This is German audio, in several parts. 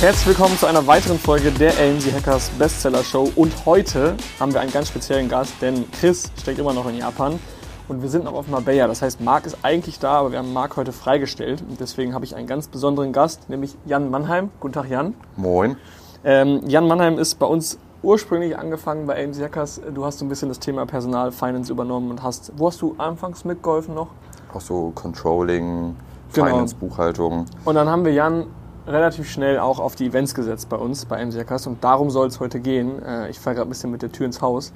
Herzlich willkommen zu einer weiteren Folge der AMC Hackers Bestseller Show. Und heute haben wir einen ganz speziellen Gast, denn Chris steckt immer noch in Japan und wir sind noch auf Marbella. Das heißt, Marc ist eigentlich da, aber wir haben Marc heute freigestellt. Und deswegen habe ich einen ganz besonderen Gast, nämlich Jan Mannheim. Guten Tag, Jan. Moin. Ähm, Jan Mannheim ist bei uns ursprünglich angefangen bei AMC Hackers. Du hast so ein bisschen das Thema Personal, Finance übernommen und hast, wo hast du anfangs mitgeholfen noch? Auch so Controlling, Genau. Finance, Buchhaltung. Und dann haben wir Jan relativ schnell auch auf die Events gesetzt bei uns, bei Hackers. Und darum soll es heute gehen. Äh, ich fahre gerade ein bisschen mit der Tür ins Haus.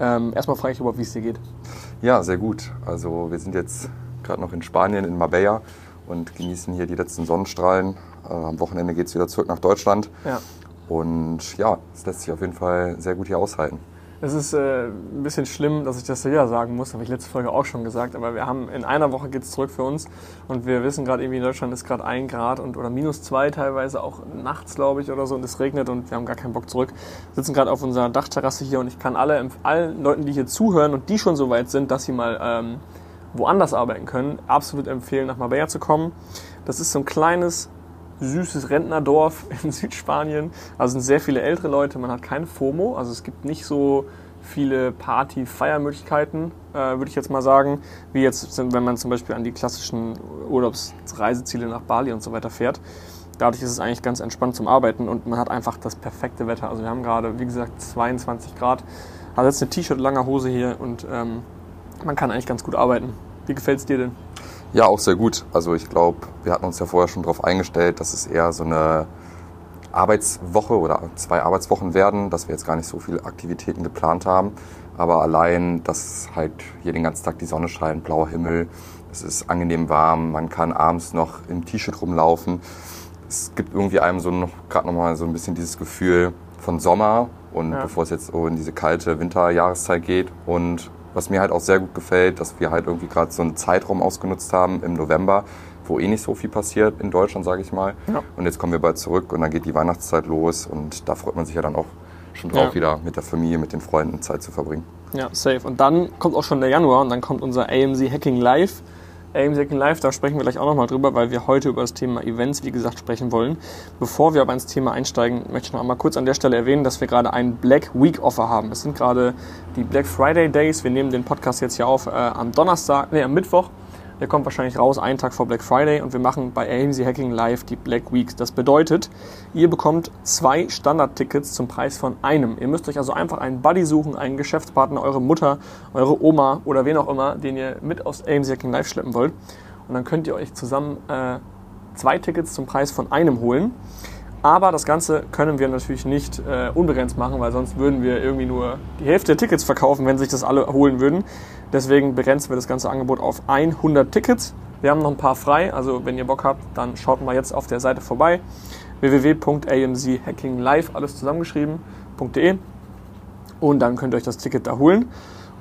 Ähm, erstmal frage ich überhaupt, wie es dir geht. Ja, sehr gut. Also wir sind jetzt gerade noch in Spanien, in Marbella und genießen hier die letzten Sonnenstrahlen. Äh, am Wochenende geht es wieder zurück nach Deutschland. Ja. Und ja, es lässt sich auf jeden Fall sehr gut hier aushalten. Es ist äh, ein bisschen schlimm, dass ich das wieder sagen muss, habe ich letzte Folge auch schon gesagt, aber wir haben in einer Woche geht es zurück für uns und wir wissen gerade irgendwie in Deutschland ist gerade ein Grad und oder minus zwei teilweise auch nachts glaube ich oder so und es regnet und wir haben gar keinen Bock zurück. Wir sitzen gerade auf unserer Dachterrasse hier und ich kann alle allen Leuten, die hier zuhören und die schon so weit sind, dass sie mal ähm, woanders arbeiten können, absolut empfehlen nach Marbella zu kommen. Das ist so ein kleines süßes Rentnerdorf in Südspanien. Also sind sehr viele ältere Leute, man hat keine FOMO, also es gibt nicht so viele Party-Feiermöglichkeiten, äh, würde ich jetzt mal sagen, wie jetzt, sind, wenn man zum Beispiel an die klassischen Urlaubsreiseziele nach Bali und so weiter fährt. Dadurch ist es eigentlich ganz entspannt zum Arbeiten und man hat einfach das perfekte Wetter. Also wir haben gerade, wie gesagt, 22 Grad, hat jetzt eine T-Shirt, langer Hose hier und ähm, man kann eigentlich ganz gut arbeiten. Wie gefällt es dir denn? Ja, auch sehr gut. Also ich glaube, wir hatten uns ja vorher schon darauf eingestellt, dass es eher so eine Arbeitswoche oder zwei Arbeitswochen werden, dass wir jetzt gar nicht so viele Aktivitäten geplant haben. Aber allein, dass halt hier den ganzen Tag die Sonne scheint, blauer Himmel, es ist angenehm warm, man kann abends noch im T-Shirt rumlaufen. Es gibt irgendwie einem so noch gerade noch mal so ein bisschen dieses Gefühl von Sommer und Ja. bevor es jetzt so in diese kalte Winterjahreszeit geht und was mir halt auch sehr gut gefällt, dass wir halt irgendwie gerade so einen Zeitraum ausgenutzt haben im November, wo eh nicht so viel passiert in Deutschland, sage ich mal. Ja. Und jetzt kommen wir bald zurück und dann geht die Weihnachtszeit los und da freut man sich ja dann auch schon drauf, Ja. wieder mit der Familie, mit den Freunden Zeit zu verbringen. Ja, safe. Und dann kommt auch schon der Januar und dann kommt unser AMC Hacking Live. AMC Hacking Live, da sprechen wir gleich auch nochmal drüber, weil wir heute über das Thema Events, wie gesagt, sprechen wollen. Bevor wir aber ins Thema einsteigen, möchte ich noch einmal kurz an der Stelle erwähnen, dass wir gerade einen Black Week Offer haben. Es sind gerade die Black Friday Days. Wir nehmen den Podcast jetzt hier auf äh, am Donnerstag, nee, am Mittwoch. Der kommt wahrscheinlich raus, einen Tag vor Black Friday und wir machen bei AMC Hacking Live die Black Week. Das bedeutet, ihr bekommt zwei Standardtickets zum Preis von einem. Ihr müsst euch also einfach einen Buddy suchen, einen Geschäftspartner, eure Mutter, eure Oma oder wen auch immer, den ihr mit aus AMC Hacking Live schleppen wollt. Und dann könnt ihr euch zusammen äh, zwei Tickets zum Preis von einem holen. Aber das Ganze können wir natürlich nicht äh, unbegrenzt machen, weil sonst würden wir irgendwie nur die Hälfte der Tickets verkaufen, wenn sich das alle holen würden. Deswegen begrenzen wir das ganze Angebot auf 100 Tickets. Wir haben noch ein paar frei, also wenn ihr Bock habt, dann schaut mal jetzt auf der Seite vorbei. www.amchackinglive, alles zusammengeschrieben.de und dann könnt ihr euch das Ticket da holen.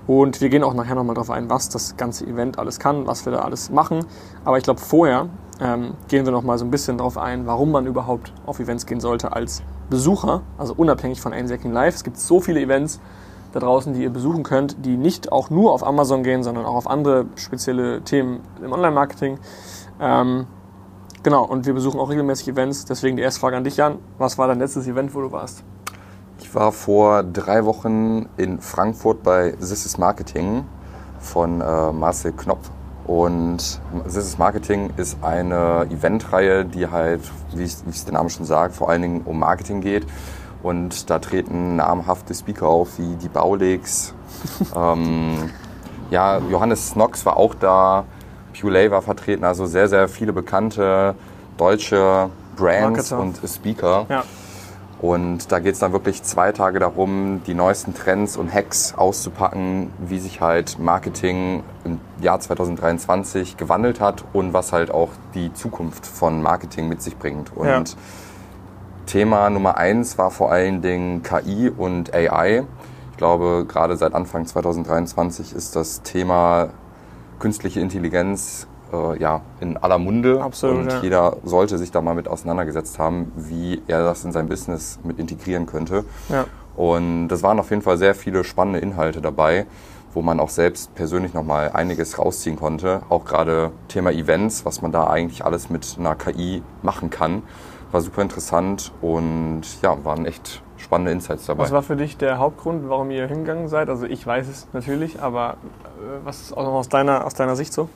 Und wir gehen auch nachher nochmal drauf ein, was das ganze Event alles kann, was wir da alles machen. Aber ich glaube, vorher ähm, gehen wir nochmal so ein bisschen drauf ein, warum man überhaupt auf Events gehen sollte als Besucher, also unabhängig von AIM Live. Es gibt so viele Events da draußen, die ihr besuchen könnt, die nicht auch nur auf Amazon gehen, sondern auch auf andere spezielle Themen im Online-Marketing. Ähm, genau, und wir besuchen auch regelmäßig Events. Deswegen die erste Frage an dich, Jan. Was war dein letztes Event, wo du warst? Ich war vor drei Wochen in Frankfurt bei This is Marketing von äh, Marcel Knopf. Und This is Marketing ist eine Eventreihe, die halt, wie es wie es der Name schon sagt, vor allen Dingen um Marketing geht. Und da treten namhafte Speaker auf, wie die Baulix. ähm, ja, Johannes Snox war auch da, Puley war vertreten, also sehr, sehr viele bekannte deutsche Brands Marketer. und Speaker. Ja. Und da geht es dann wirklich zwei Tage darum, die neuesten Trends und Hacks auszupacken, wie sich halt Marketing im Jahr 2023 gewandelt hat und was halt auch die Zukunft von Marketing mit sich bringt. Und Ja. Thema Nummer eins war vor allen Dingen KI und AI. Ich glaube, gerade seit Anfang 2023 ist das Thema künstliche Intelligenz äh, ja, in aller Munde. Absolut, und ja. jeder sollte sich da mal mit auseinandergesetzt haben, wie er das in sein Business mit integrieren könnte. Ja. Und das waren auf jeden Fall sehr viele spannende Inhalte dabei, wo man auch selbst persönlich nochmal einiges rausziehen konnte. Auch gerade Thema Events, was man da eigentlich alles mit einer KI machen kann. war super interessant und ja, waren echt spannende Insights dabei. Was war für dich der Hauptgrund, warum ihr hingegangen seid? Also ich weiß es natürlich, aber äh, was ist auch noch aus deiner, aus deiner Sicht so?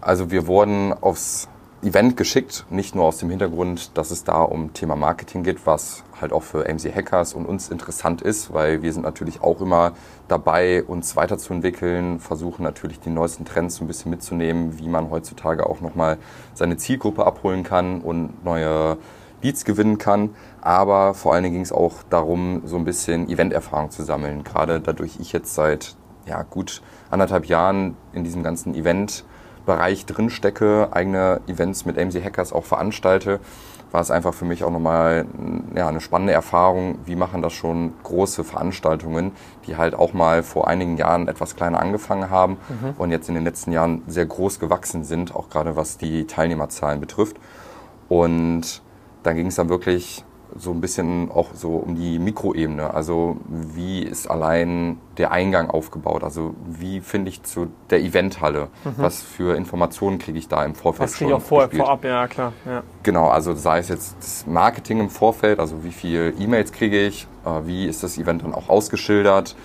Also wir wurden aufs Event geschickt, nicht nur aus dem Hintergrund, dass es da um Thema Marketing geht, was halt auch für AMC Hackers und uns interessant ist, weil wir sind natürlich auch immer dabei, uns weiterzuentwickeln, versuchen natürlich die neuesten Trends so ein bisschen mitzunehmen, wie man heutzutage auch nochmal seine Zielgruppe abholen kann und neue Leads gewinnen kann. Aber vor allen Dingen ging es auch darum, so ein bisschen Eventerfahrung zu sammeln. Gerade dadurch ich jetzt seit ja, gut anderthalb Jahren in diesem ganzen Event-Bereich drinstecke, eigene Events mit AMC Hackers auch veranstalte, war es einfach für mich auch nochmal ja, eine spannende Erfahrung. Wie machen das schon große Veranstaltungen, die halt auch mal vor einigen Jahren etwas kleiner angefangen haben mhm. und jetzt in den letzten Jahren sehr groß gewachsen sind, auch gerade was die Teilnehmerzahlen betrifft. Und da ging es dann wirklich so ein bisschen auch so um die Mikroebene. Also wie ist allein der Eingang aufgebaut? Also wie finde ich zu der Eventhalle? Mhm. Was für Informationen kriege ich da im Vorfeld Was kriege ich auch vor, vorab, ja klar. Ja. Genau, also sei es jetzt das Marketing im Vorfeld, also wie viele E-Mails kriege ich, äh, wie ist das Event dann auch ausgeschildert,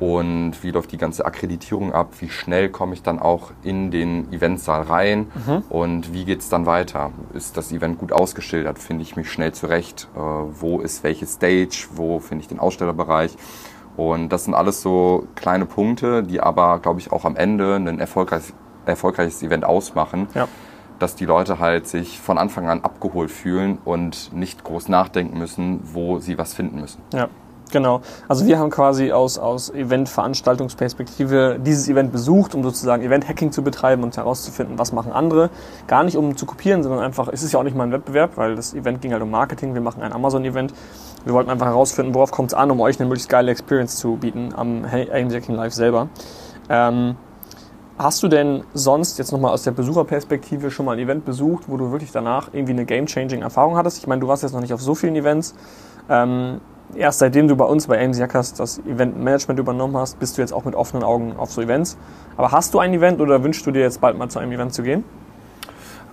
und wie läuft die ganze Akkreditierung ab, wie schnell komme ich dann auch in den Eventsaal rein mhm. und wie geht es dann weiter. Ist das Event gut ausgeschildert, finde ich mich schnell zurecht, äh, wo ist welche Stage, wo finde ich den Ausstellerbereich. Und das sind alles so kleine Punkte, die aber, glaube ich, auch am Ende ein erfolgreiches, erfolgreiches Event ausmachen. Ja. Dass die Leute halt sich von Anfang an abgeholt fühlen und nicht groß nachdenken müssen, wo sie was finden müssen. Ja, Genau. Also wir haben quasi aus, aus Event-Veranstaltungsperspektive dieses Event besucht, um sozusagen Event-Hacking zu betreiben und herauszufinden, was machen andere. Gar nicht um zu kopieren, sondern einfach, es ist ja auch nicht mal ein Wettbewerb, weil das Event ging halt um Marketing. Wir machen ein Amazon-Event. Wir wollten einfach herausfinden, worauf kommt es an, um euch eine möglichst geile Experience zu bieten am AIM Hacking Live selber. Ähm, Hast du denn sonst jetzt nochmal aus der Besucherperspektive schon mal ein Event besucht, wo du wirklich danach irgendwie eine game-changing Erfahrung hattest? Ich meine, du warst jetzt noch nicht auf so vielen Events. Ähm, erst seitdem du bei uns bei AMC Hackers das Event-Management übernommen hast, bist du jetzt auch mit offenen Augen auf so Events. Aber hast du ein Event oder wünschst du dir jetzt bald mal zu einem Event zu gehen?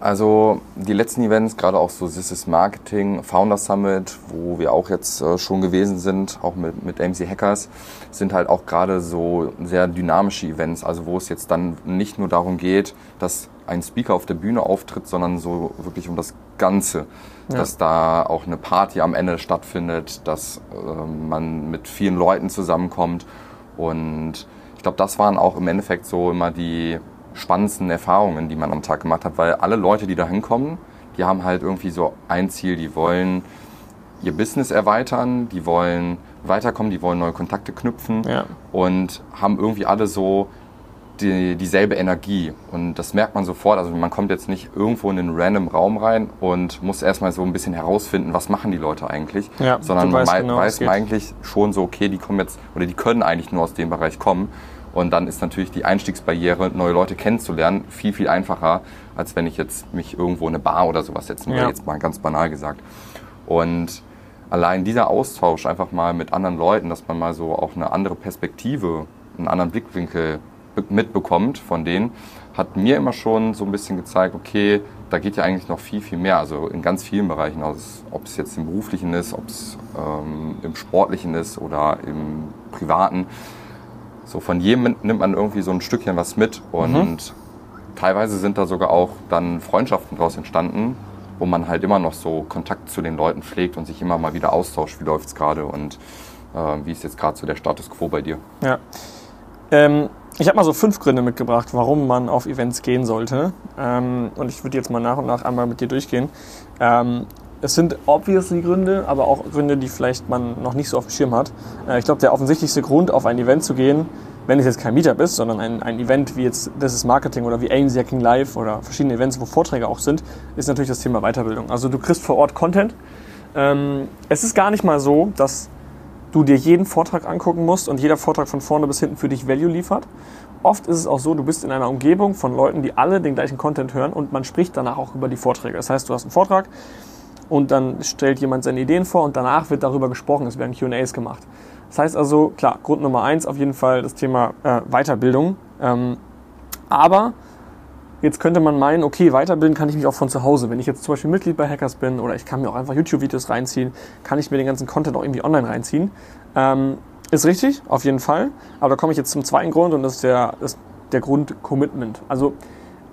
Also die letzten Events, gerade auch so This is Marketing, Founder Summit, wo wir auch jetzt äh, schon gewesen sind, auch mit, mit AMC Hackers, sind halt auch gerade so sehr dynamische Events, also wo es jetzt dann nicht nur darum geht, dass ein Speaker auf der Bühne auftritt, sondern so wirklich um das Ganze. Ja. Dass da auch eine Party am Ende stattfindet, dass äh, man mit vielen Leuten zusammenkommt. Und ich glaube, das waren auch im Endeffekt so immer die spannendsten Erfahrungen, die man am Tag gemacht hat, weil alle Leute, die da hinkommen, die haben halt irgendwie so ein Ziel, die wollen ihr Business erweitern, die wollen weiterkommen, die wollen neue Kontakte knüpfen ja. und haben irgendwie alle so die, dieselbe Energie. Und das merkt man sofort. Also man kommt jetzt nicht irgendwo in einen random Raum rein und muss erstmal so ein bisschen herausfinden, was machen die Leute eigentlich. Ja, sondern man genau, weiß man eigentlich schon so, okay, die kommen jetzt oder die können eigentlich nur aus dem Bereich kommen. Und dann ist natürlich die Einstiegsbarriere, neue Leute kennenzulernen, viel, viel einfacher, als wenn ich jetzt mich irgendwo in eine Bar oder sowas setzen würde, ja. jetzt mal ganz banal gesagt. Und allein dieser Austausch einfach mal mit anderen Leuten, dass man mal so auch eine andere Perspektive, einen anderen Blickwinkel mitbekommt von denen, hat mir immer schon so ein bisschen gezeigt, okay, da geht ja eigentlich noch viel, viel mehr. Also in ganz vielen Bereichen, also ob es jetzt im beruflichen ist, ob es ähm, im sportlichen ist oder im privaten. So von jedem nimmt man irgendwie so ein Stückchen was mit und mhm. teilweise sind da sogar auch dann Freundschaften daraus entstanden, wo man halt immer noch so Kontakt zu den Leuten pflegt und sich immer mal wieder austauscht, wie läuft es gerade und äh, wie ist jetzt gerade so der Status quo bei dir. Ja. Ähm, ich habe mal so fünf Gründe mitgebracht, warum man auf Events gehen sollte. Ähm, und ich würde jetzt mal nach und nach einmal mit dir durchgehen. Ähm, es sind obviously Gründe, aber auch Gründe, die vielleicht man noch nicht so auf dem Schirm hat. Äh, ich glaube, der offensichtlichste Grund, auf ein Event zu gehen, wenn es jetzt kein Meetup ist, sondern ein, ein Event wie jetzt Das ist Marketing oder wie AIMS Hacking Live oder verschiedene Events, wo Vorträge auch sind, ist natürlich das Thema Weiterbildung. Also du kriegst vor Ort Content. Ähm, es ist gar nicht mal so, dass du dir jeden Vortrag angucken musst und jeder Vortrag von vorne bis hinten für dich Value liefert. Oft ist es auch so, du bist in einer Umgebung von Leuten, die alle den gleichen Content hören und man spricht danach auch über die Vorträge. Das heißt, du hast einen Vortrag und dann stellt jemand seine Ideen vor und danach wird darüber gesprochen, es werden QAs gemacht. Das heißt also, klar, Grund Nummer eins auf jeden Fall das Thema äh, Weiterbildung. Ähm, aber Jetzt könnte man meinen, okay, weiterbilden kann ich mich auch von zu Hause. Wenn ich jetzt zum Beispiel Mitglied bei Hackers bin oder ich kann mir auch einfach YouTube-Videos reinziehen, kann ich mir den ganzen Content auch irgendwie online reinziehen. Ähm, ist richtig, auf jeden Fall. Aber da komme ich jetzt zum zweiten Grund und das ist der, ist der Grund Commitment. Also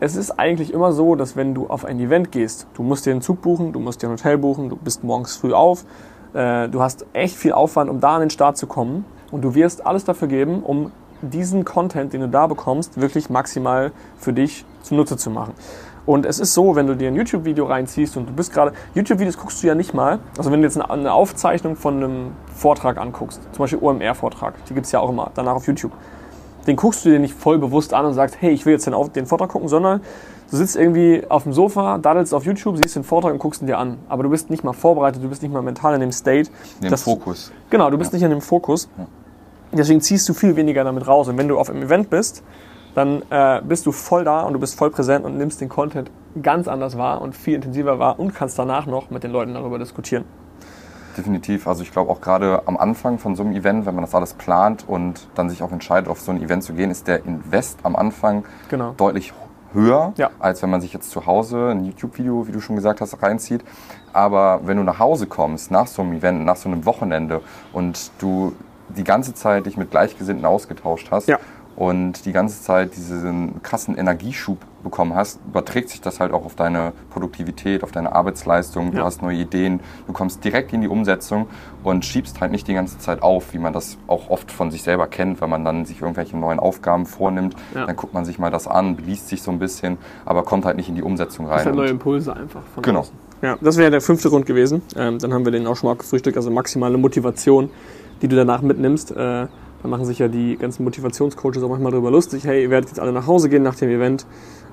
es ist eigentlich immer so, dass wenn du auf ein Event gehst, du musst dir einen Zug buchen, du musst dir ein Hotel buchen, du bist morgens früh auf, äh, du hast echt viel Aufwand, um da an den Start zu kommen und du wirst alles dafür geben, um diesen Content, den du da bekommst, wirklich maximal für dich zunutze zu machen. Und es ist so, wenn du dir ein YouTube-Video reinziehst und du bist gerade, YouTube-Videos guckst du ja nicht mal, also wenn du jetzt eine Aufzeichnung von einem Vortrag anguckst, zum Beispiel OMR-Vortrag, die gibt es ja auch immer danach auf YouTube, den guckst du dir nicht voll bewusst an und sagst, hey, ich will jetzt den, den Vortrag gucken, sondern du sitzt irgendwie auf dem Sofa, daddelst auf YouTube, siehst den Vortrag und guckst ihn dir an. Aber du bist nicht mal vorbereitet, du bist nicht mal mental in dem State. In dem Fokus. Genau, du bist ja. nicht in dem Fokus. Ja. Deswegen ziehst du viel weniger damit raus. Und wenn du auf einem Event bist, dann äh, bist du voll da und du bist voll präsent und nimmst den Content ganz anders wahr und viel intensiver wahr und kannst danach noch mit den Leuten darüber diskutieren. Definitiv. Also ich glaube auch gerade am Anfang von so einem Event, wenn man das alles plant und dann sich auch entscheidet, auf so ein Event zu gehen, ist der Invest am Anfang genau. deutlich höher, ja. als wenn man sich jetzt zu Hause ein YouTube-Video, wie du schon gesagt hast, reinzieht. Aber wenn du nach Hause kommst, nach so einem Event, nach so einem Wochenende und du die ganze Zeit dich mit Gleichgesinnten ausgetauscht hast ja. und die ganze Zeit diesen krassen Energieschub bekommen hast, überträgt sich das halt auch auf deine Produktivität, auf deine Arbeitsleistung. Du hast neue Ideen, du kommst direkt in die Umsetzung und schiebst halt nicht die ganze Zeit auf, wie man das auch oft von sich selber kennt, wenn man dann sich irgendwelche neuen Aufgaben vornimmt. Ja. Dann guckt man sich mal das an, beliest sich so ein bisschen, aber kommt halt nicht in die Umsetzung rein. Das sind neue Impulse einfach von Genau. Außen. Ja, das wäre der fünfte Grund gewesen. Ähm, dann haben wir den auch schon mal gefrühstückt, also maximale Motivation die du danach mitnimmst. Äh, da machen sich ja die ganzen Motivationscoaches auch manchmal darüber lustig. Hey, ihr werdet jetzt alle nach Hause gehen nach dem Event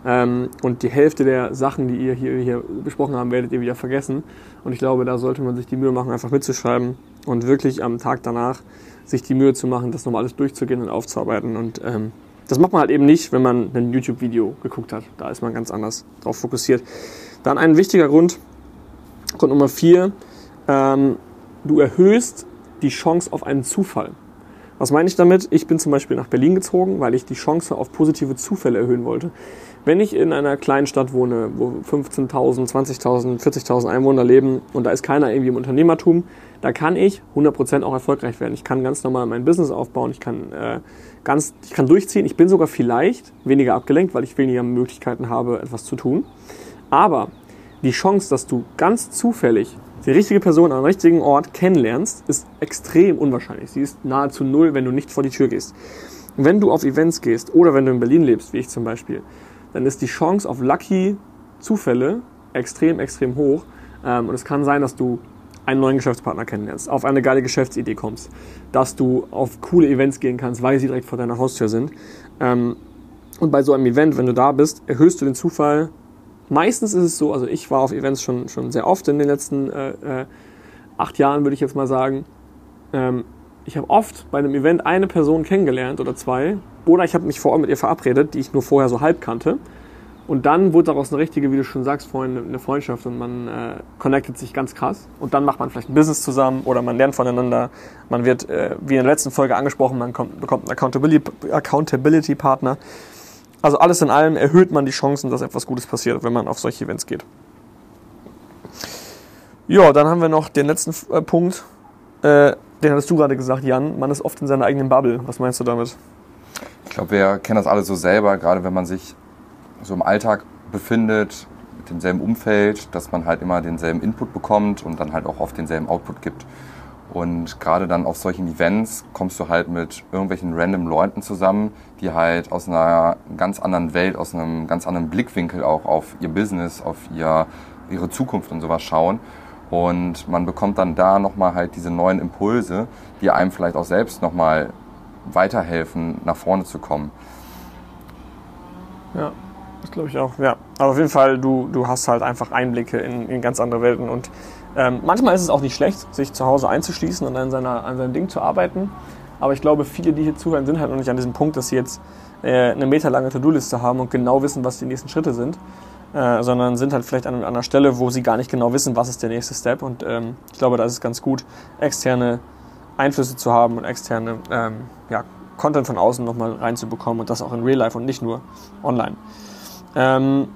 ähm, und die Hälfte der Sachen, die ihr hier, hier besprochen habt, werdet ihr wieder vergessen. Und ich glaube, da sollte man sich die Mühe machen, einfach mitzuschreiben und wirklich am Tag danach sich die Mühe zu machen, das nochmal alles durchzugehen und aufzuarbeiten. Und ähm, das macht man halt eben nicht, wenn man ein YouTube-Video geguckt hat. Da ist man ganz anders drauf fokussiert. Dann ein wichtiger Grund, Grund Nummer vier, ähm, du erhöhst die Chance auf einen Zufall. Was meine ich damit? Ich bin zum Beispiel nach Berlin gezogen, weil ich die Chance auf positive Zufälle erhöhen wollte. Wenn ich in einer kleinen Stadt wohne, wo 15.000, 20.000, 40.000 Einwohner leben und da ist keiner irgendwie im Unternehmertum, da kann ich 100% auch erfolgreich werden. Ich kann ganz normal mein Business aufbauen, ich kann, äh, ganz, ich kann durchziehen. Ich bin sogar vielleicht weniger abgelenkt, weil ich weniger Möglichkeiten habe, etwas zu tun. Aber die Chance, dass du ganz zufällig die richtige Person am richtigen Ort kennenlernst, ist extrem unwahrscheinlich. Sie ist nahezu null, wenn du nicht vor die Tür gehst. Wenn du auf Events gehst oder wenn du in Berlin lebst, wie ich zum Beispiel, dann ist die Chance auf lucky Zufälle extrem, extrem hoch. Ähm, und es kann sein, dass du einen neuen Geschäftspartner kennenlernst, auf eine geile Geschäftsidee kommst, dass du auf coole Events gehen kannst, weil sie direkt vor deiner Haustür sind. Ähm, und bei so einem Event, wenn du da bist, erhöhst du den Zufall meistens ist es so, also ich war auf Events schon, schon sehr oft in den letzten äh, äh, acht Jahren, würde ich jetzt mal sagen. Ähm, ich habe oft bei einem Event eine Person kennengelernt oder zwei, oder ich habe mich vor Ort mit ihr verabredet, die ich nur vorher so halb kannte. Und dann wurde daraus eine richtige, wie du schon sagst, vorhin eine Freundschaft und man äh, connectet sich ganz krass. Und dann macht man vielleicht ein Business zusammen oder man lernt voneinander. Man wird, äh, wie in der letzten Folge angesprochen, man kommt, bekommt einen Accountability-Partner. Accountability also alles in allem erhöht man die Chancen, dass etwas Gutes passiert, wenn man auf solche Events geht. Ja, dann haben wir noch den letzten äh, Punkt. Äh, den hattest du gerade gesagt, Jan. Man ist oft in seiner eigenen Bubble. Was meinst du damit? Ich glaube, wir kennen das alle so selber, gerade wenn man sich so im Alltag befindet, mit demselben Umfeld, dass man halt immer denselben Input bekommt und dann halt auch oft denselben Output gibt. Und gerade dann auf solchen Events kommst du halt mit irgendwelchen random Leuten zusammen, die halt aus einer ganz anderen Welt, aus einem ganz anderen Blickwinkel auch auf ihr Business, auf ihr, ihre Zukunft und sowas schauen. Und man bekommt dann da nochmal halt diese neuen Impulse, die einem vielleicht auch selbst nochmal weiterhelfen, nach vorne zu kommen. Ja, das glaube ich auch. Ja, aber auf jeden Fall, du, du hast halt einfach Einblicke in, in ganz andere Welten und ähm, manchmal ist es auch nicht schlecht, sich zu Hause einzuschließen und an, seiner, an seinem Ding zu arbeiten. Aber ich glaube, viele, die hier zuhören, sind halt noch nicht an diesem Punkt, dass sie jetzt äh, eine meterlange To-Do-Liste haben und genau wissen, was die nächsten Schritte sind. Äh, sondern sind halt vielleicht an, einer Stelle, wo sie gar nicht genau wissen, was ist der nächste Step. Und ähm, ich glaube, da ist es ganz gut, externe Einflüsse zu haben und externe ähm, ja, Content von außen nochmal reinzubekommen und das auch in Real Life und nicht nur online. Ähm,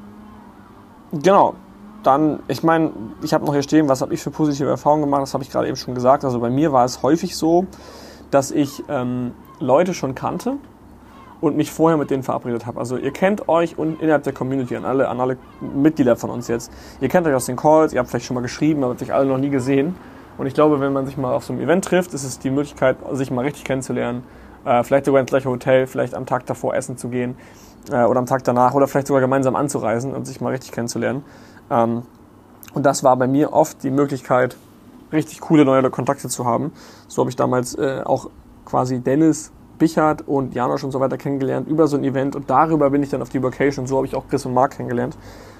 genau. Dann, ich meine, ich habe noch hier stehen, was habe ich für positive Erfahrungen gemacht, das habe ich gerade eben schon gesagt. Also bei mir war es häufig so, dass ich ähm, Leute schon kannte und mich vorher mit denen verabredet habe. Also ihr kennt euch und innerhalb der Community, an alle, an alle Mitglieder von uns jetzt. Ihr kennt euch aus den Calls, ihr habt vielleicht schon mal geschrieben, aber habt euch alle noch nie gesehen. Und ich glaube, wenn man sich mal auf so einem Event trifft, ist es die Möglichkeit, sich mal richtig kennenzulernen. Äh, vielleicht sogar ins gleiche Hotel, vielleicht am Tag davor essen zu gehen äh, oder am Tag danach oder vielleicht sogar gemeinsam anzureisen und sich mal richtig kennenzulernen. Ähm, und das war bei mir oft die Möglichkeit, richtig coole neue Kontakte zu haben. So habe ich damals äh, auch quasi Dennis, Bichard und Janosch und so weiter kennengelernt über so ein Event und darüber bin ich dann auf die Vocation. So habe ich auch Chris und Mark kennengelernt.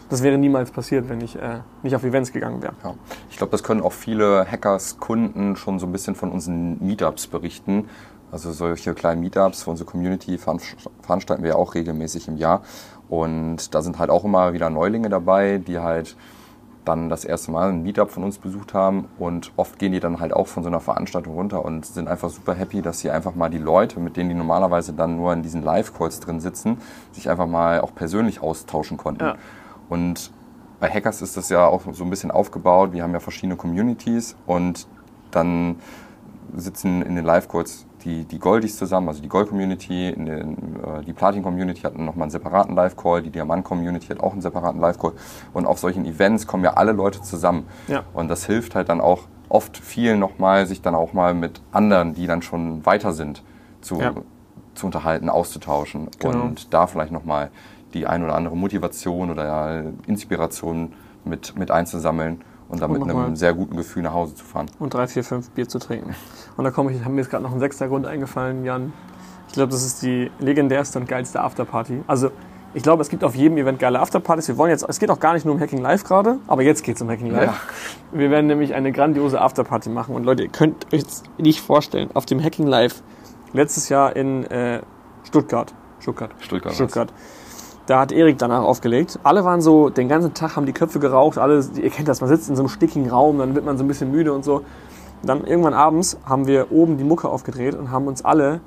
Das wäre niemals passiert, wenn ich äh, nicht auf Events gegangen wäre. Ja. Ich glaube, das können auch viele Hackers-Kunden schon so ein bisschen von unseren Meetups berichten. Also solche kleinen Meetups für unsere Community veranstalten wir auch regelmäßig im Jahr. Und da sind halt auch immer wieder Neulinge dabei, die halt dann das erste Mal ein Meetup von uns besucht haben und oft gehen die dann halt auch von so einer Veranstaltung runter und sind einfach super happy, dass sie einfach mal die Leute, mit denen die normalerweise dann nur in diesen Live-Calls drin sitzen, sich einfach mal auch persönlich austauschen konnten. Ja. Und bei Hackers ist das ja auch so ein bisschen aufgebaut. Wir haben ja verschiedene Communities und dann sitzen in den Live-Calls die, die Goldies zusammen, also die Gold-Community, äh, die Platin-Community hat nochmal einen separaten Live-Call, die Diamant-Community hat auch einen separaten Live-Call. Und auf solchen Events kommen ja alle Leute zusammen. Ja. Und das hilft halt dann auch oft vielen nochmal, sich dann auch mal mit anderen, die dann schon weiter sind, zu, ja. zu unterhalten, auszutauschen genau. und da vielleicht nochmal die ein oder andere Motivation oder Inspiration mit, mit einzusammeln und dann und mit einem sehr guten Gefühl nach Hause zu fahren. Und drei, vier, fünf Bier zu trinken. Und da komme ich, haben mir jetzt gerade noch ein sechster Grund eingefallen, Jan. Ich glaube, das ist die legendärste und geilste Afterparty. Also ich glaube, es gibt auf jedem Event geile Afterpartys. Wir wollen jetzt, es geht auch gar nicht nur um Hacking Live gerade, aber jetzt geht es um Hacking Live. Ja. Wir werden nämlich eine grandiose Afterparty machen. Und Leute, ihr könnt euch nicht vorstellen, auf dem Hacking Live letztes Jahr in äh, Stuttgart. Stuttgart. Stuttgart. Stuttgart. Da hat Erik danach aufgelegt. Alle waren so, den ganzen Tag haben die Köpfe geraucht. Alle, ihr kennt das, man sitzt in so einem stickigen Raum, dann wird man so ein bisschen müde und so. Dann irgendwann abends haben wir oben die Mucke aufgedreht und haben uns alle,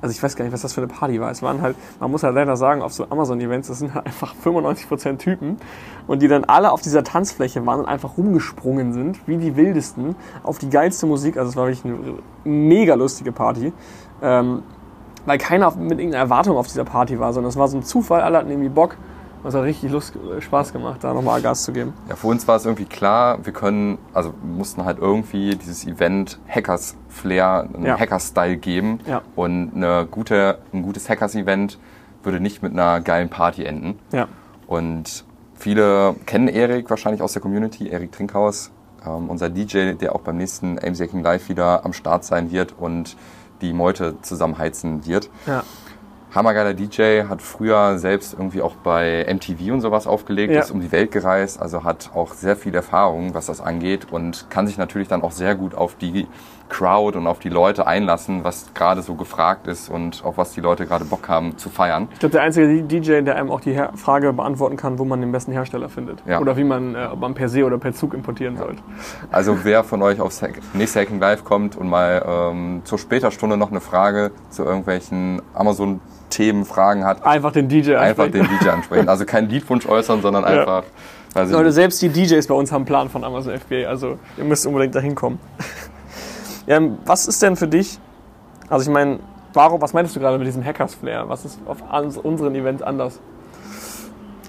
also ich weiß gar nicht, was das für eine Party war. Es waren halt, man muss halt leider sagen, auf so Amazon-Events, das sind halt einfach 95% Typen und die dann alle auf dieser Tanzfläche waren und einfach rumgesprungen sind, wie die wildesten, auf die geilste Musik. Also es war wirklich eine mega lustige Party. Ähm, weil keiner mit irgendeiner Erwartung auf dieser Party war, sondern es war so ein Zufall, alle hatten irgendwie Bock. Und es hat richtig Lust, Spaß gemacht, da nochmal Gas zu geben. Ja, für uns war es irgendwie klar, wir können, also mussten halt irgendwie dieses Event Hackers-Flair, einen ja. Hacker-Style geben. Ja. Und eine gute, ein gutes Hackers-Event würde nicht mit einer geilen Party enden. Ja. Und viele kennen Erik wahrscheinlich aus der Community, Erik Trinkhaus, ähm, unser DJ, der auch beim nächsten AMC Hacking Live wieder am Start sein wird und die Meute zusammenheizen wird. Ja. Hammergeiler DJ, hat früher selbst irgendwie auch bei MTV und sowas aufgelegt, ja. ist um die Welt gereist, also hat auch sehr viel Erfahrung, was das angeht und kann sich natürlich dann auch sehr gut auf die Crowd und auf die Leute einlassen, was gerade so gefragt ist und auf was die Leute gerade Bock haben zu feiern. Ich glaube, der einzige DJ, der einem auch die Frage beantworten kann, wo man den besten Hersteller findet. Ja. Oder wie man, äh, ob man per se oder per Zug importieren ja. sollte. Also wer von euch aufs nächste Hacking Live kommt und mal ähm, zur später Stunde noch eine Frage zu irgendwelchen Amazon Themen, Fragen hat. Einfach den DJ ansprechen. Einfach den DJ ansprechen. Also keinen Liedwunsch äußern, sondern einfach. Ja. Leute, selbst die DJs bei uns haben einen Plan von Amazon FBA, also ihr müsst unbedingt dahin kommen. Ja, was ist denn für dich, also ich meine, warum, was meinst du gerade mit diesem Hackers-Flair? Was ist auf unseren Events anders?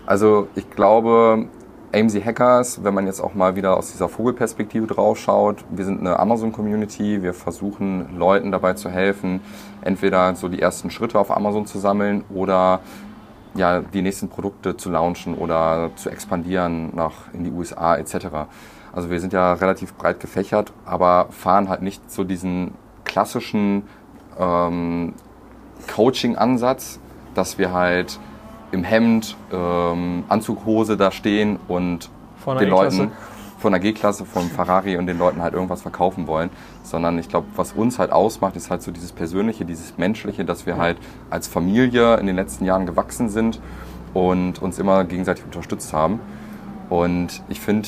Also ich glaube, AMC Hackers, wenn man jetzt auch mal wieder aus dieser Vogelperspektive drauf schaut, wir sind eine Amazon-Community, wir versuchen Leuten dabei zu helfen, entweder so die ersten Schritte auf Amazon zu sammeln oder ja, die nächsten Produkte zu launchen oder zu expandieren nach in die USA etc. Also wir sind ja relativ breit gefächert, aber fahren halt nicht so diesen klassischen ähm, Coaching-Ansatz, dass wir halt im Hemd, ähm, Anzughose da stehen und den Leuten von der G-Klasse, vom Ferrari und den Leuten halt irgendwas verkaufen wollen, sondern ich glaube, was uns halt ausmacht, ist halt so dieses Persönliche, dieses Menschliche, dass wir halt als Familie in den letzten Jahren gewachsen sind und uns immer gegenseitig unterstützt haben. Und ich finde,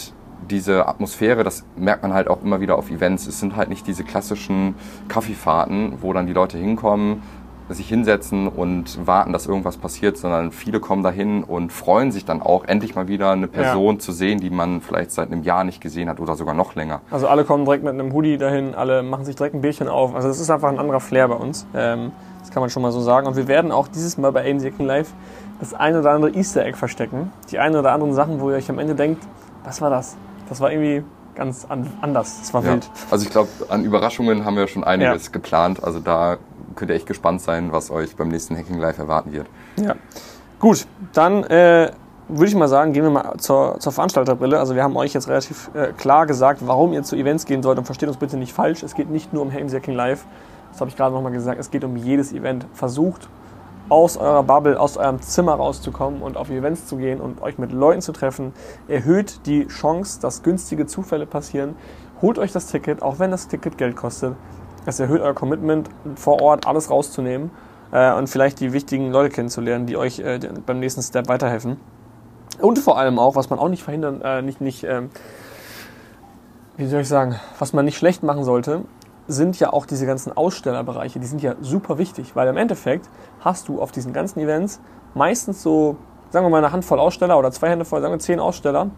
diese Atmosphäre, das merkt man halt auch immer wieder auf Events. Es sind halt nicht diese klassischen Kaffeefahrten, wo dann die Leute hinkommen, sich hinsetzen und warten, dass irgendwas passiert, sondern viele kommen dahin und freuen sich dann auch, endlich mal wieder eine Person ja. zu sehen, die man vielleicht seit einem Jahr nicht gesehen hat oder sogar noch länger. Also alle kommen direkt mit einem Hoodie dahin, alle machen sich direkt ein Bierchen auf. Also es ist einfach ein anderer Flair bei uns. Ähm, das kann man schon mal so sagen. Und wir werden auch dieses Mal bei AMC Live das eine oder andere Easter Egg verstecken. Die eine oder anderen Sachen, wo ihr euch am Ende denkt, was war das? Das war irgendwie ganz an, anders. Das war ja. wild. Also ich glaube, an Überraschungen haben wir schon einiges ja. geplant. Also da könnt ihr echt gespannt sein, was euch beim nächsten Hacking Live erwarten wird. Ja. Gut, dann äh, würde ich mal sagen, gehen wir mal zur, zur Veranstalterbrille. Also wir haben euch jetzt relativ äh, klar gesagt, warum ihr zu Events gehen sollt und versteht uns bitte nicht falsch. Es geht nicht nur um Hacking Live. Das habe ich gerade nochmal gesagt. Es geht um jedes Event. Versucht aus eurer Bubble, aus eurem Zimmer rauszukommen und auf Events zu gehen und euch mit Leuten zu treffen, erhöht die Chance, dass günstige Zufälle passieren. Holt euch das Ticket, auch wenn das Ticket Geld kostet. Es erhöht euer Commitment, vor Ort alles rauszunehmen äh, und vielleicht die wichtigen Leute kennenzulernen, die euch äh, beim nächsten Step weiterhelfen. Und vor allem auch, was man auch nicht verhindern, äh, nicht, nicht, ähm, wie soll ich sagen, was man nicht schlecht machen sollte, sind ja auch diese ganzen Ausstellerbereiche, die sind ja super wichtig, weil im Endeffekt hast du auf diesen ganzen Events meistens so, sagen wir mal, eine Handvoll Aussteller oder zwei Hände voll, sagen wir zehn Aussteller,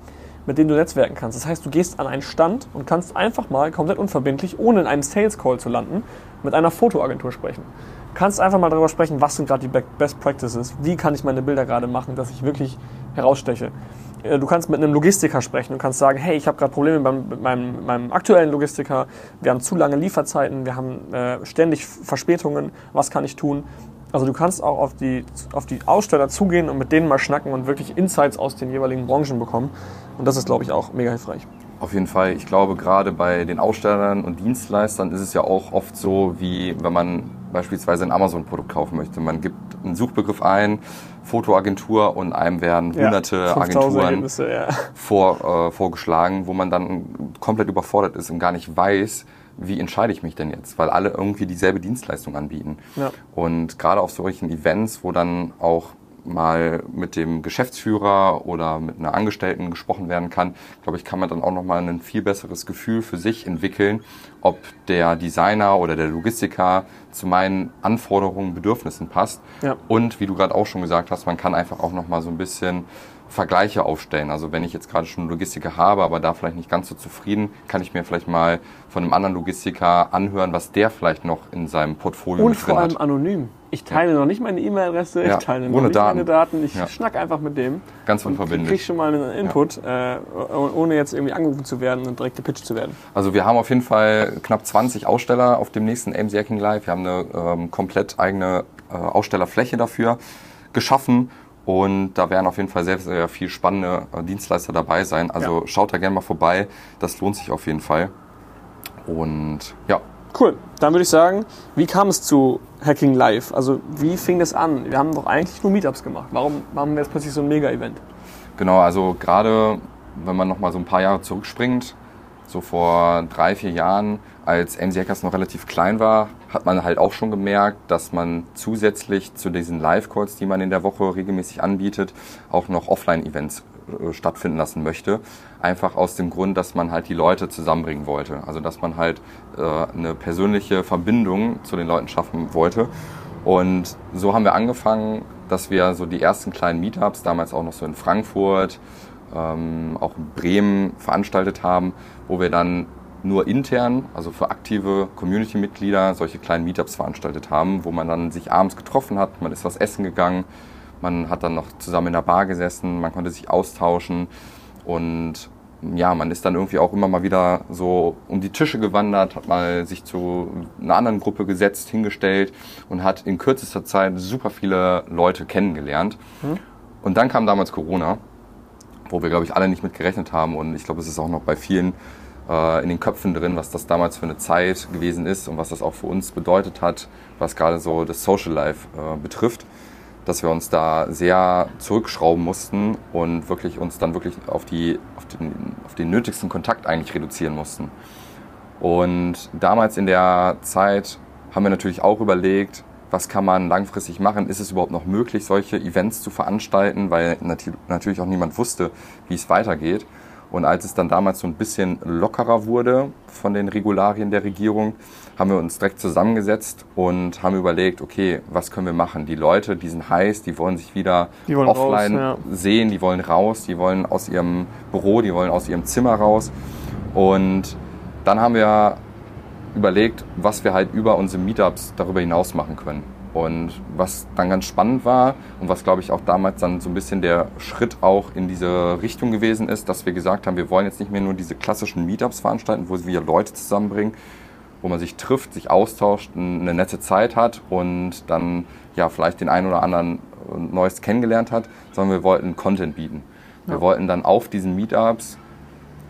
mit denen du netzwerken kannst. Das heißt, du gehst an einen Stand und kannst einfach mal komplett unverbindlich, ohne in einem Sales Call zu landen, mit einer Fotoagentur sprechen. Du kannst einfach mal darüber sprechen, was sind gerade die Best Practices, wie kann ich meine Bilder gerade machen, dass ich wirklich heraussteche. Äh, du kannst mit einem Logistiker sprechen und kannst sagen, hey, ich habe gerade Probleme beim, mit meinem, meinem, aktuellen Logistiker, wir haben zu lange Lieferzeiten, wir haben äh, ständig Verspätungen, was kann ich tun? Also du kannst auch auf die, auf die Aussteller zugehen und mit denen mal schnacken und wirklich Insights aus den jeweiligen Branchen bekommen. Und das ist, glaube ich, auch mega hilfreich. Auf jeden Fall. Ich glaube, gerade bei den Ausstellern und Dienstleistern ist es ja auch oft so, wie wenn man beispielsweise ein Amazon-Produkt kaufen möchte. Man gibt einen Suchbegriff ein, Fotoagentur und einem werden hunderte ja, Agenturen ja. vor, äh, vorgeschlagen, wo man dann komplett überfordert ist und gar nicht weiß, wie entscheide ich mich denn jetzt? Weil alle irgendwie dieselbe Dienstleistung anbieten. Ja. Und gerade auf solchen Events, wo dann auch mal mit dem Geschäftsführer oder mit einer Angestellten gesprochen werden kann, glaube ich, kann man dann auch nochmal ein viel besseres Gefühl für sich entwickeln, ob der Designer oder der Logistiker zu meinen Anforderungen, Bedürfnissen passt. Ja. Und wie du gerade auch schon gesagt hast, man kann einfach auch nochmal so ein bisschen Vergleiche aufstellen. Also wenn ich jetzt gerade schon einen Logistiker habe, aber da vielleicht nicht ganz so zufrieden, kann ich mir vielleicht mal von einem anderen Logistiker anhören, was der vielleicht noch in seinem Portfolio Und vor allem hat. anonym. Ich teile ja. noch nicht meine E-Mail-Adresse, ja. ich teile noch nicht Daten. meine Daten, ich ja. schnack einfach mit dem. Ganz unverbindlich. Krieg schon mal einen Input, äh, ohne jetzt irgendwie angerufen zu werden und direkt gepitcht zu werden. Also wir haben auf jeden Fall knapp 20 Aussteller auf dem nächsten AMC Hacking Live. Wir haben eine ähm, komplett eigene äh, Ausstellerfläche dafür geschaffen und da werden auf jeden Fall sehr, sehr viel spannende äh, Dienstleister dabei sein. Also ja. schaut da gerne mal vorbei. Das lohnt sich auf jeden Fall. Und ja. Cool. Dann würde ich sagen, wie kam es zu Hacking Live? Also wie fing das an? Wir haben doch eigentlich nur Meetups gemacht. Warum machen wir jetzt plötzlich so ein Mega-Event? Genau, also gerade wenn man noch mal so ein paar Jahre zurückspringt, so vor drei, vier Jahren, als MC Hackers noch relativ klein war, hat man halt auch schon gemerkt, dass man zusätzlich zu diesen Live-Calls, die man in der Woche regelmäßig anbietet, auch noch Offline-Events äh, stattfinden lassen möchte. Einfach aus dem Grund, dass man halt die Leute zusammenbringen wollte. Also dass man halt äh, eine persönliche Verbindung zu den Leuten schaffen wollte. Und so haben wir angefangen, dass wir so die ersten kleinen Meetups, damals auch noch so in Frankfurt, ähm, auch in Bremen veranstaltet haben, wo wir dann nur intern, also für aktive Community-Mitglieder, solche kleinen Meetups veranstaltet haben, wo man dann sich abends getroffen hat, man ist was essen gegangen, man hat dann noch zusammen in der Bar gesessen, man konnte sich austauschen und ja, man ist dann irgendwie auch immer mal wieder so um die Tische gewandert, hat mal sich zu einer anderen Gruppe gesetzt, hingestellt und hat in kürzester Zeit super viele Leute kennengelernt. Mhm. Und dann kam damals Corona wo wir, glaube ich, alle nicht mit gerechnet haben. Und ich glaube, es ist auch noch bei vielen in den Köpfen drin, was das damals für eine Zeit gewesen ist und was das auch für uns bedeutet hat, was gerade so das Social Life äh, betrifft, dass wir uns da sehr zurückschrauben mussten und wirklich uns dann wirklich auf, die, auf, den, auf den nötigsten Kontakt eigentlich reduzieren mussten. Und damals in der Zeit haben wir natürlich auch überlegt, was kann man langfristig machen? Ist es überhaupt noch möglich, solche Events zu veranstalten, weil natürlich auch niemand wusste, wie es weitergeht. Und als es dann damals so ein bisschen lockerer wurde von den Regularien der Regierung, haben wir uns direkt zusammengesetzt und haben überlegt, okay, was können wir machen? Die Leute, die sind heiß, die wollen sich wieder wollen offline raus, sehen, die wollen raus, die wollen aus ihrem Büro, die wollen aus ihrem Zimmer raus. Und dann haben wir überlegt, was wir halt über unsere Meetups darüber hinaus machen können. Und was dann ganz spannend war und was, glaube ich, auch damals dann so ein bisschen der Schritt auch in diese Richtung gewesen ist, dass wir gesagt haben, wir wollen jetzt nicht mehr nur diese klassischen Meetups veranstalten, wo wir Leute zusammenbringen, wo man sich trifft, sich austauscht, eine nette Zeit hat und dann ja vielleicht den einen oder anderen äh, Neues kennengelernt hat, sondern wir wollten Content bieten. Wir Ja. wollten dann auf diesen Meetups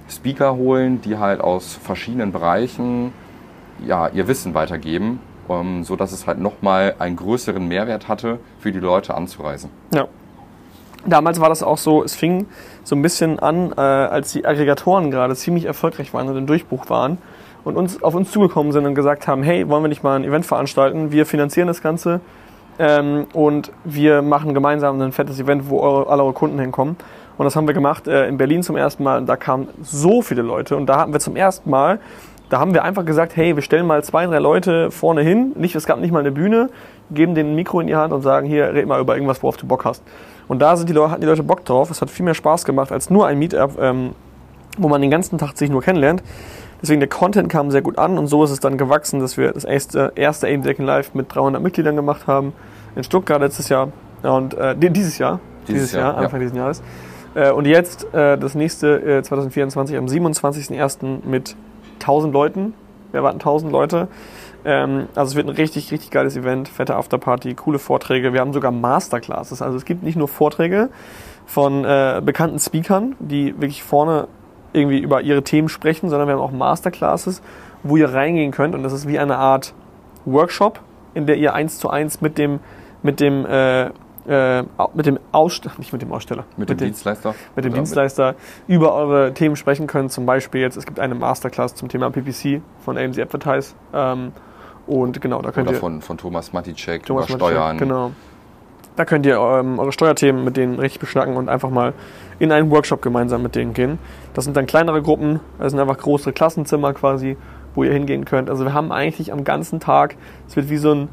Speaker holen, die halt aus verschiedenen Bereichen ja, ihr Wissen weitergeben, um, so dass es halt nochmal einen größeren Mehrwert hatte, für die Leute anzureisen. Ja. Damals war das auch so, es fing so ein bisschen an, äh, als die Aggregatoren gerade ziemlich erfolgreich waren und im Durchbruch waren und uns auf uns zugekommen sind und gesagt haben, hey, wollen wir nicht mal ein Event veranstalten? Wir finanzieren das Ganze ähm, und wir machen gemeinsam ein fettes Event, wo eure, alle eure Kunden hinkommen. Und das haben wir gemacht äh, in Berlin zum ersten Mal und da kamen so viele Leute und da hatten wir zum ersten Mal, da haben wir einfach gesagt, hey, wir stellen mal zwei, drei Leute vorne hin, nicht, es gab nicht mal eine Bühne, geben denen ein Mikro in die Hand und sagen, hier, red mal über irgendwas, worauf du Bock hast. Und da sind die Leute, hatten die Leute Bock drauf. Es hat viel mehr Spaß gemacht als nur ein Meetup, ähm, wo man den ganzen Tag sich nur kennenlernt. Deswegen der Content kam sehr gut an und so ist es dann gewachsen, dass wir das erste, erste Aim Second Live mit 300 Mitgliedern gemacht haben in Stuttgart letztes Jahr und äh, die- dieses Jahr, Dieses Jahr, ja. Anfang dieses Jahres. Äh, und jetzt äh, das nächste äh, 2024 am 27.01. mit 1000 Leuten. Wir erwarten 1000 Leute. Ähm, also es wird ein richtig, richtig geiles Event, fette Afterparty, coole Vorträge. Wir haben sogar Masterclasses. Also es gibt nicht nur Vorträge von äh, bekannten Speakern, die wirklich vorne irgendwie über ihre Themen sprechen, sondern wir haben auch Masterclasses, wo ihr reingehen könnt. Und das ist wie eine Art Workshop, in der ihr eins zu eins mit dem, mit dem, äh, äh, mit dem Aussteller, nicht mit dem Aussteller, Mit, dem Dienstleister? mit dem Dienstleister über eure Themen sprechen könnt. Zum Beispiel jetzt, es gibt eine Masterclass zum Thema PPC von AMC Advertise. Ähm, und genau, da könnt Oder ihr von, von Thomas Maticek Thomas über Matschek, Steuern. Genau. Da könnt ihr ähm, eure Steuerthemen mit denen richtig beschnacken und einfach mal in einen Workshop gemeinsam mit denen gehen. Das sind dann kleinere Gruppen, das sind einfach größere Klassenzimmer quasi, wo ihr hingehen könnt. Also wir haben eigentlich am ganzen Tag, es wird wie so ein,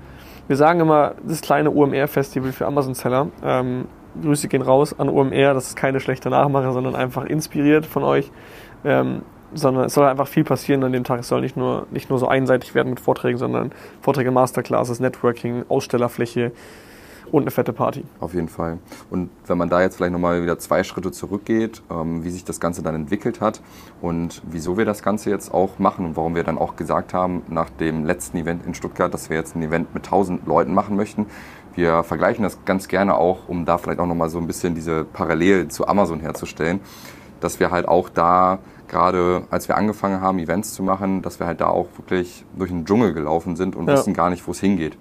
wir sagen immer, das kleine UMR-Festival für Amazon-Seller. Ähm, Grüße gehen raus an UMR, das ist keine schlechte Nachmache, sondern einfach inspiriert von euch. Ähm, sondern es soll einfach viel passieren an dem Tag. Es soll nicht nur, nicht nur so einseitig werden mit Vorträgen, sondern Vorträge, Masterclasses, Networking, Ausstellerfläche und eine fette Party. Auf jeden Fall. Und wenn man da jetzt vielleicht nochmal wieder zwei Schritte zurückgeht, ähm, wie sich das Ganze dann entwickelt hat und wieso wir das Ganze jetzt auch machen und warum wir dann auch gesagt haben, nach dem letzten Event in Stuttgart, dass wir jetzt ein Event mit 1000 Leuten machen möchten. Wir vergleichen das ganz gerne auch, um da vielleicht auch nochmal so ein bisschen diese Parallele zu Amazon herzustellen, dass wir halt auch da gerade als wir angefangen haben, Events zu machen, dass wir halt da auch wirklich durch den Dschungel gelaufen sind und Ja. wussten gar nicht, wo es hingeht.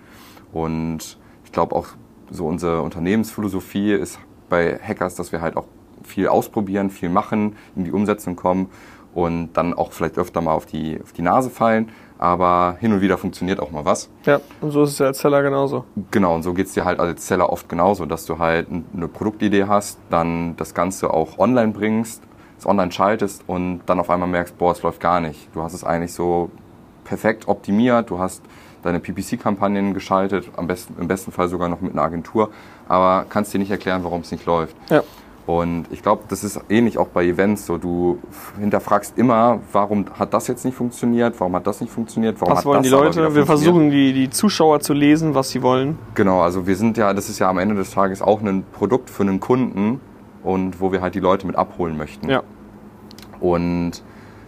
Und ich glaube auch so unsere Unternehmensphilosophie ist bei Hackers, dass wir halt auch viel ausprobieren, viel machen, in die Umsetzung kommen und dann auch vielleicht öfter mal auf die, auf die Nase fallen. Aber hin und wieder funktioniert auch mal was. Ja, und so ist es ja als Seller genauso. Genau, und so geht's dir halt als Seller oft genauso, dass du halt eine Produktidee hast, dann das Ganze auch online bringst, es online schaltest und dann auf einmal merkst, boah, es läuft gar nicht. Du hast es eigentlich so perfekt optimiert, du hast deine PPC-Kampagnen geschaltet, am besten, im besten Fall sogar noch mit einer Agentur, aber kannst dir nicht erklären, warum es nicht läuft. Ja. Und ich glaube, das ist ähnlich auch bei Events. So, du hinterfragst immer, warum hat das jetzt nicht funktioniert, warum hat das nicht funktioniert, warum Was hat wollen das die aber Leute? wieder Wir funktioniert. versuchen die, die Zuschauer zu lesen, was sie wollen. Genau, also wir sind ja, das ist ja am Ende des Tages auch ein Produkt für einen Kunden und wo wir halt die Leute mit abholen möchten. Ja. Und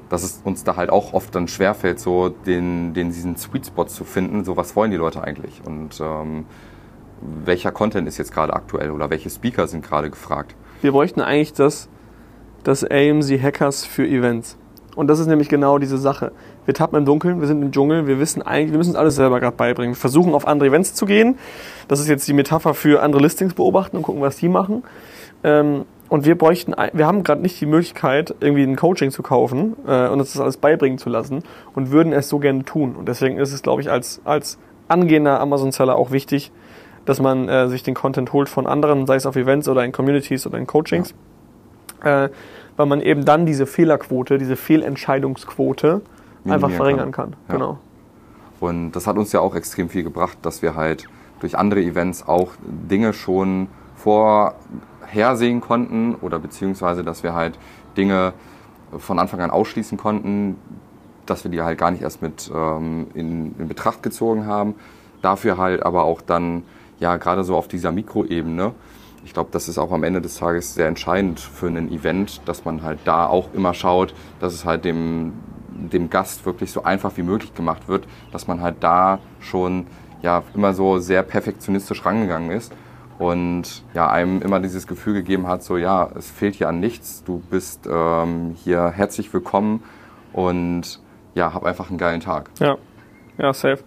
dass es uns da halt auch oft dann schwerfällt, so den, den diesen Sweet Spot zu finden, so was wollen die Leute eigentlich und ähm, welcher Content ist jetzt gerade aktuell oder welche Speaker sind gerade gefragt. Wir bräuchten eigentlich das, das AMC Hackers für Events. Und das ist nämlich genau diese Sache. Wir tappen im Dunkeln, wir sind im Dschungel, wir wissen eigentlich, wir müssen uns alles selber gerade beibringen. Wir versuchen auf andere Events zu gehen. Das ist jetzt die Metapher für andere Listings beobachten und gucken, was die machen. Ähm, und wir bräuchten, wir haben gerade nicht die Möglichkeit, irgendwie ein Coaching zu kaufen äh, und uns das alles beibringen zu lassen und würden es so gerne tun. Und deswegen ist es, glaube ich, als, als angehender Amazon-Seller auch wichtig, dass man äh, sich den Content holt von anderen, sei es auf Events oder in Communities oder in Coachings. äh, weil man eben dann diese Fehlerquote, diese Fehlentscheidungsquote einfach verringern kann. kann. Ja. Genau. Und das hat uns ja auch extrem viel gebracht, dass wir halt durch andere Events auch Dinge schon vorhersehen konnten oder beziehungsweise, dass wir halt Dinge von Anfang an ausschließen konnten, dass wir die halt gar nicht erst mit ähm, in, in Betracht gezogen haben. Dafür halt aber auch dann, ja, gerade so auf dieser Mikroebene, ich glaube, das ist auch am Ende des Tages sehr entscheidend für ein Event, dass man halt da auch immer schaut, dass es halt dem, dem Gast wirklich so einfach wie möglich gemacht wird, dass man halt da schon ja immer so sehr perfektionistisch rangegangen ist und ja einem immer dieses Gefühl gegeben hat, so ja, es fehlt hier an nichts, du bist ähm, hier herzlich willkommen und ja, hab einfach einen geilen Tag. Ja, ja, safe.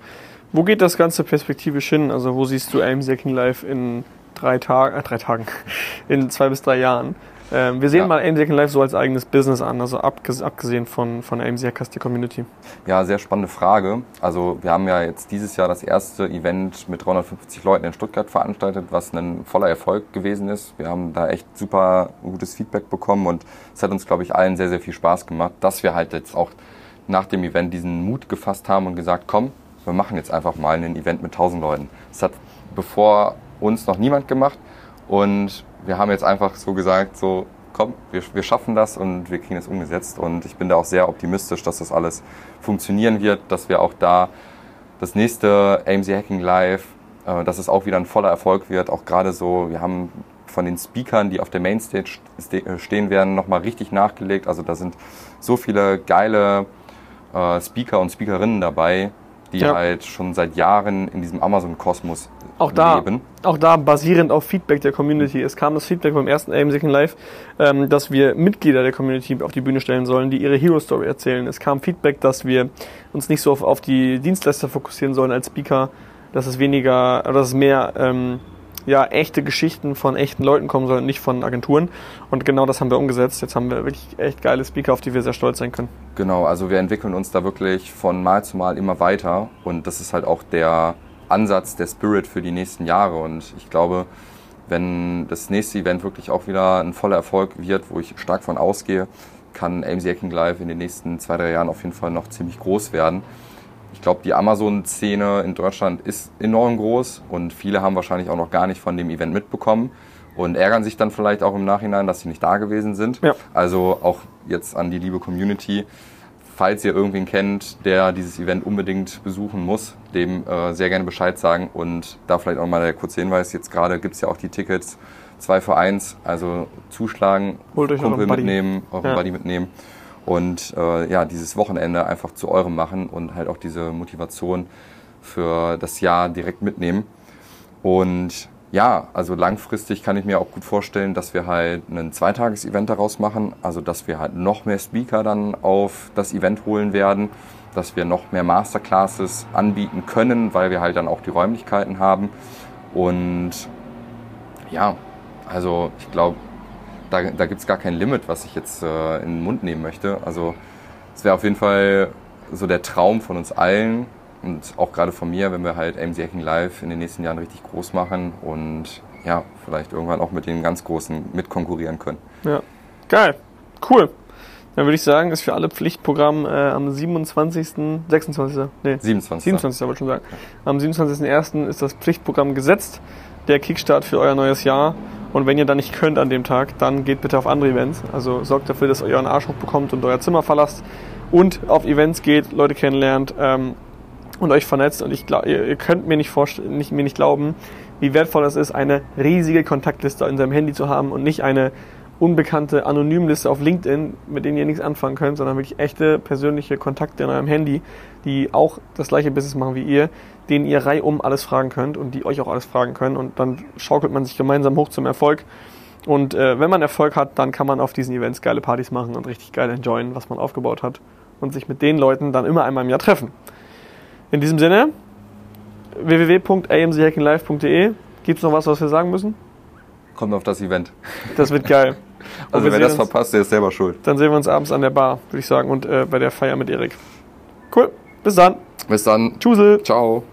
Wo geht das Ganze perspektivisch hin? Also wo siehst du AMC Hacking Live in drei Tagen, äh, drei Tagen, in zwei bis drei Jahren? Ähm, wir sehen Ja. mal AMC Live so als eigenes Business an, also abges abgesehen von, von AMC Hackers, der Community. Ja, sehr spannende Frage. Also wir haben ja jetzt dieses Jahr das erste Event mit 350 Leuten in Stuttgart veranstaltet, was ein voller Erfolg gewesen ist. Wir haben da echt super gutes Feedback bekommen und es hat uns, glaube ich, allen sehr, sehr viel Spaß gemacht, dass wir halt jetzt auch nach dem Event diesen Mut gefasst haben und gesagt, komm, wir machen jetzt einfach mal ein Event mit 1000 Leuten. Das hat bevor uns noch niemand gemacht und wir haben jetzt einfach so gesagt, so komm, wir, wir schaffen das und wir kriegen es umgesetzt. Und ich bin da auch sehr optimistisch, dass das alles funktionieren wird, dass wir auch da das nächste AMC Hacking Live, äh, dass es auch wieder ein voller Erfolg wird. Auch gerade so, wir haben von den Speakern, die auf der Mainstage ste stehen werden, nochmal richtig nachgelegt. Also da sind so viele geile äh, Speaker und Speakerinnen dabei, die Ja. halt schon seit Jahren in diesem Amazon-Kosmos Auch da, leben. auch da basierend auf Feedback der Community. Es kam das Feedback beim ersten AM Second Live, ähm, dass wir Mitglieder der Community auf die Bühne stellen sollen, die ihre Hero Story erzählen. Es kam Feedback, dass wir uns nicht so auf, auf die Dienstleister fokussieren sollen als Speaker, dass es weniger, dass es mehr ähm, ja, echte Geschichten von echten Leuten kommen sollen, nicht von Agenturen. Und genau das haben wir umgesetzt. Jetzt haben wir wirklich echt geile Speaker, auf die wir sehr stolz sein können. Genau, also wir entwickeln uns da wirklich von Mal zu Mal immer weiter und das ist halt auch der Ansatz, der Spirit für die nächsten Jahre und ich glaube, wenn das nächste Event wirklich auch wieder ein voller Erfolg wird, wo ich stark von ausgehe, kann AMC Hacking Live in den nächsten zwei, drei Jahren auf jeden Fall noch ziemlich groß werden. Ich glaube, die Amazon-Szene in Deutschland ist enorm groß und viele haben wahrscheinlich auch noch gar nicht von dem Event mitbekommen und ärgern sich dann vielleicht auch im Nachhinein, dass sie nicht da gewesen sind. Ja. Also auch jetzt an die liebe Community, falls ihr irgendwen kennt, der dieses Event unbedingt besuchen muss, dem äh, sehr gerne Bescheid sagen. Und da vielleicht auch mal der kurze Hinweis, jetzt gerade gibt es ja auch die Tickets 2 für 1, also zuschlagen, Holt euch Kumpel mitnehmen, euren Ja. Buddy mitnehmen und äh, ja, dieses Wochenende einfach zu eurem machen und halt auch diese Motivation für das Jahr direkt mitnehmen. Und ja, also langfristig kann ich mir auch gut vorstellen, dass wir halt ein Zweitages-Event daraus machen. Also dass wir halt noch mehr Speaker dann auf das Event holen werden, dass wir noch mehr Masterclasses anbieten können, weil wir halt dann auch die Räumlichkeiten haben. Und ja, also ich glaube, da, da gibt es gar kein Limit, was ich jetzt äh, in den Mund nehmen möchte. Also es wäre auf jeden Fall so der Traum von uns allen und auch gerade von mir, wenn wir halt AMC Hacking Live in den nächsten Jahren richtig groß machen und ja, vielleicht irgendwann auch mit den ganz Großen mitkonkurrieren können. Ja, geil, cool. Dann würde ich sagen, ist für alle Pflichtprogramm äh, am 27., 26., nee, 27. 27. wollte ich schon sagen. Am 27.01. ist das Pflichtprogramm gesetzt, der Kickstart für euer neues Jahr. Und wenn ihr dann nicht könnt an dem Tag, dann geht bitte auf andere Events. Also sorgt dafür, dass ihr euren Arsch hochbekommt und euer Zimmer verlasst und auf Events geht, Leute kennenlernt ähm, und euch vernetzt. Und ich glaub, ihr, könnt mir nicht, nicht, mir nicht glauben, wie wertvoll es ist, eine riesige Kontaktliste in seinem Handy zu haben und nicht eine unbekannte Anonymliste auf LinkedIn, mit denen ihr nichts anfangen könnt, sondern wirklich echte persönliche Kontakte in eurem Handy, die auch das gleiche Business machen wie ihr, denen ihr reihum alles fragen könnt und die euch auch alles fragen können. Und dann schaukelt man sich gemeinsam hoch zum Erfolg. Und äh, wenn man Erfolg hat, dann kann man auf diesen Events geile Partys machen und richtig geil enjoyen, was man aufgebaut hat. Und sich mit den Leuten dann immer einmal im Jahr treffen. In diesem Sinne, www.amchackinglive.de. Gibt es noch was, was wir sagen müssen? Kommt auf das Event. Das wird geil. Also wir wer das uns- verpasst, der ist selber schuld. Dann sehen wir uns abends an der Bar, würde ich sagen, und äh, bei der Feier mit Erik. Cool. Bis dann. Bis dann. Tschüssel. Ciao.